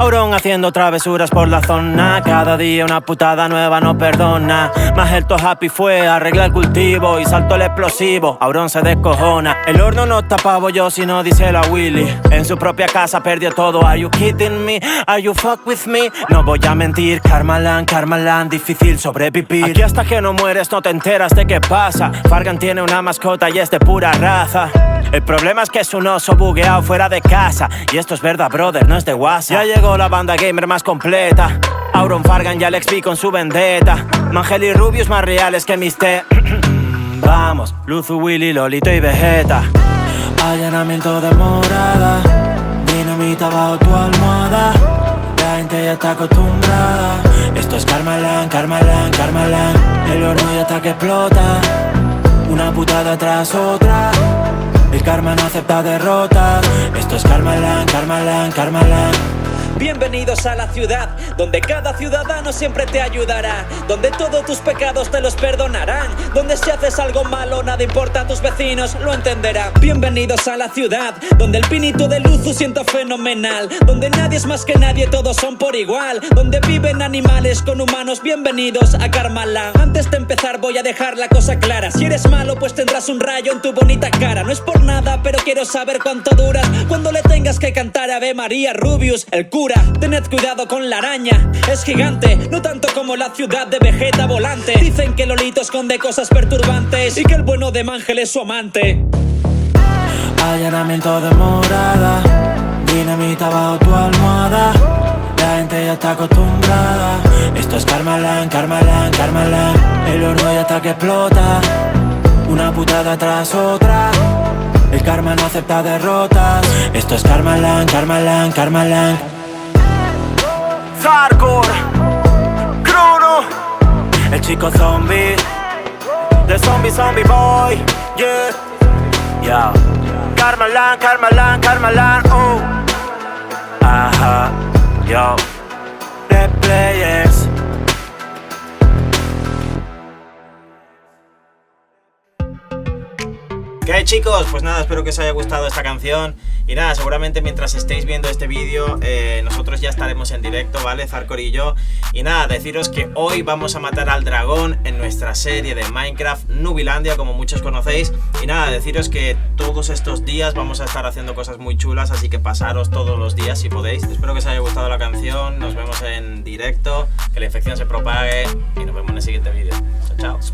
Auron haciendo travesuras por la zona. Cada día una putada nueva no perdona. Más el to happy fue arreglar el cultivo y saltó el explosivo. Auron se descojona. El horno no tapaba yo, sino dice la Willy. En su propia casa perdió todo. Are you kidding me? Are you fuck with me? No voy a mentir, Carmalan, Carmalan, difícil sobrevivir. Aquí hasta que no mueres no te enteras de qué pasa. Fargan tiene una mascota y es de pura raza. El problema es que es un oso bugueado fuera de casa. Y esto es verdad, brother, no es de WhatsApp. Ya llegó la banda gamer más completa. Auron Fargan y Alex B con su vendetta. Mangel y Rubius más reales que mis te. Vamos, Luzu, Willy, Lolito y Vegeta. Allanamiento de morada. Dinamita bajo tu almohada. La gente ya está acostumbrada. Esto es Carmalan, Carmalan, Carmalan. El horno ya está que explota. Una putada tras otra. Karma no acepta derrotas. Esto es Carmalan, Carmalan, Carmalan. Bienvenidos a la ciudad, donde cada ciudadano siempre te ayudará, donde todos tus pecados te los perdonarán, donde si haces algo malo nada importa a tus vecinos, lo entenderán. Bienvenidos a la ciudad, donde el pinito de Luzu siento fenomenal, donde nadie es más que nadie, todos son por igual, donde viven animales con humanos, bienvenidos a Karmaland. Antes de empezar voy a dejar la cosa clara, si eres malo pues tendrás un rayo en tu bonita cara, no es por nada, pero quiero saber cuánto duras, cuando le tengas que cantar Ave María Rubius, el Tened cuidado con la araña, es gigante, no tanto como la ciudad de Vegeta volante. Dicen que Lolito esconde cosas perturbantes y que el bueno de Mangel es su amante. Allanamiento de morada. Dinamita bajo tu almohada. La gente ya está acostumbrada. Esto es Carmalan, Carmalan, Carmalan. El horno ya está que explota. Una putada tras otra. El karma no acepta derrotas. Esto es Carmalan, Carmalan, Carmalan. Chico zombie, the zombie zombie boy, yeah, yeah. Carmalan, Carmalan, Carmalan, oh, ajá, yo, the players. ¿Qué hay chicos? Pues nada, espero que os haya gustado esta canción. Y nada, seguramente mientras estéis viendo este vídeo eh, Nosotros ya estaremos en directo, ¿vale? Zarkor y yo. Y nada, deciros que hoy vamos a matar al dragón En nuestra serie de Minecraft Nubilandia, como muchos conocéis. Y nada, deciros que todos estos días vamos a estar haciendo cosas muy chulas Así que pasaros todos los días si podéis. Espero que os haya gustado la canción. Nos vemos en directo. Que la infección se propague Y nos vemos en el siguiente vídeo